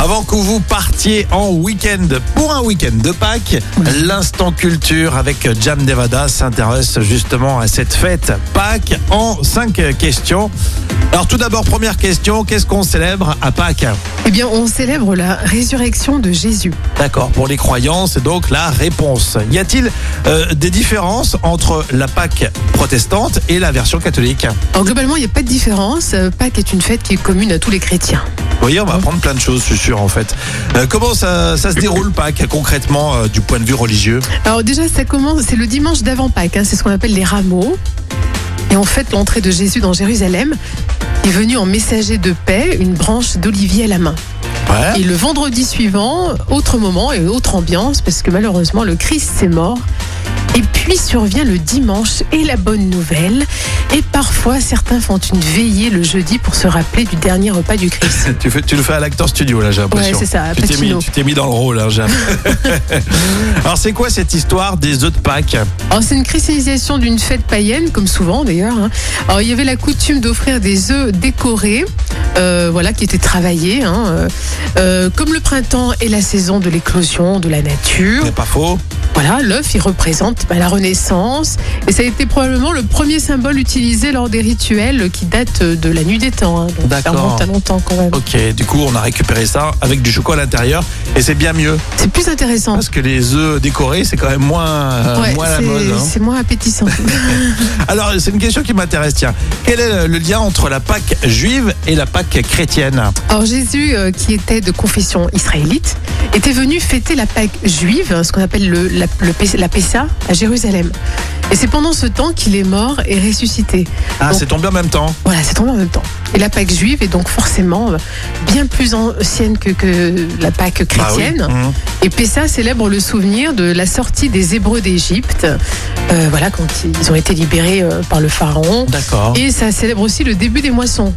Avant que vous partiez en week-end pour un week-end de Pâques, l'instant culture avec Jam Nevada s'intéresse justement à cette fête Pâques en cinq questions. Alors tout d'abord, première question, qu'est-ce qu'on célèbre à Pâques? Eh bien, on célèbre la résurrection de Jésus. D'accord, pour les croyants, c'est donc la réponse. Y a-t-il euh, des différences entre la Pâques protestante et la version catholique? Alors, globalement, il n'y a pas de différence. Euh, Pâques est une fête qui est commune à tous les chrétiens. Vous voyez, on va apprendre plein de choses, je suis sûr, en fait. Euh, comment ça, ça se déroule Pâques concrètement euh, du point de vue religieux Alors, déjà, ça commence, c'est le dimanche d'avant Pâques. hein, c'est ce qu'on appelle les rameaux. Et on fête l'entrée de Jésus dans Jérusalem. Est venu en messager de paix, une branche d'olivier à la main. Ouais. Et le vendredi suivant, autre moment et autre ambiance, parce que malheureusement, le Christ s'est mort. Puis survient le dimanche et la bonne nouvelle. Et parfois, certains font une veillée le jeudi pour se rappeler du dernier repas du Christ. Tu, fais, tu le fais à l'acteur studio, là, j'ai l'impression. Ouais, c'est ça, Tu t'es mis, Pacino. tu t'es mis dans le rôle, hein, Jeanne. Alors, c'est quoi cette histoire des œufs de Pâques? Alors, c'est une christianisation d'une fête païenne, comme souvent d'ailleurs. hein. Alors, il y avait la coutume d'offrir des œufs décorés, euh, voilà, qui étaient travaillés, hein, euh, euh, comme le printemps et la saison de l'éclosion de la nature. C'est pas faux Voilà, l'œuf, il représente bah, la Renaissance. Et ça a été probablement le premier symbole utilisé lors des rituels qui datent de la nuit des temps. hein. Donc, ça remonte à longtemps quand même. Ok, du coup, on a récupéré ça avec du chocolat à l'intérieur et c'est bien mieux C'est plus intéressant. parce que les œufs décorés, c'est quand même moins, euh, Ouais, moins la c'est- mode. hein. c'est moins appétissant. Alors, c'est une question qui m'intéresse. Tiens, quel est le lien entre la Pâque juive et la Pâque chrétienne? Alors Jésus, euh, qui était de confession israélite, était venu fêter la Pâque juive, ce qu'on appelle le, la, le la Pessa, à Jérusalem. Et c'est pendant ce temps qu'il est mort et ressuscité. Ah, c'est tombé en même temps. Voilà, c'est tombé en même temps. Et la Pâque juive est donc forcément euh, bien plus ancienne que, que la Pâque Bah oui. chrétienne. Mhm. Et Pessa célèbre le souvenir de la sortie des Hébreux d'Égypte, euh, voilà, quand ils ont été libérés euh, par le Pharaon. D'accord. Et ça célèbre aussi le début des moissons.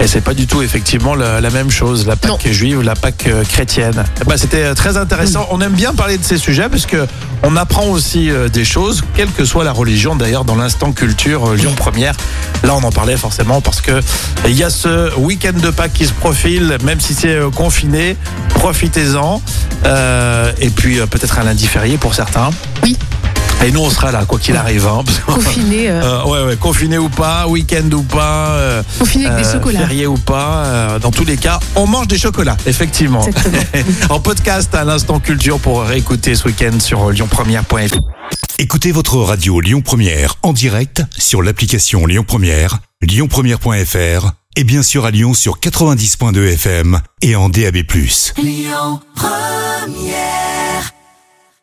Et c'est pas du tout effectivement la, la même chose, la Pâque juive, la Pâque euh, chrétienne. Ben, C'était euh, très intéressant. On aime bien parler de ces sujets parce que on apprend aussi euh, des choses, quelle que soit la religion. D'ailleurs, dans l'instant culture Lyon Première, là on en parlait forcément parce que il y a ce week-end de Pâques qui se profile, même si c'est confiné, profitez-en. Euh, et puis peut-être un lundi férié pour certains. Oui. Et nous on sera là quoi qu'il arrive. hein, Confinés, euh, Euh, ouais, ouais, confiné ou pas, week-end ou pas. euh, confinés avec des euh, chocolats. Férié ou pas, euh, dans tous les cas, on mange des chocolats, effectivement. En podcast à l'instant culture pour réécouter ce week-end sur lyonpremière.fr. Écoutez votre radio Lyon Première en direct sur l'application Lyon Première, lyonpremière.fr et bien sûr à Lyon sur 90.2 FM et en DAB+. Lyon Première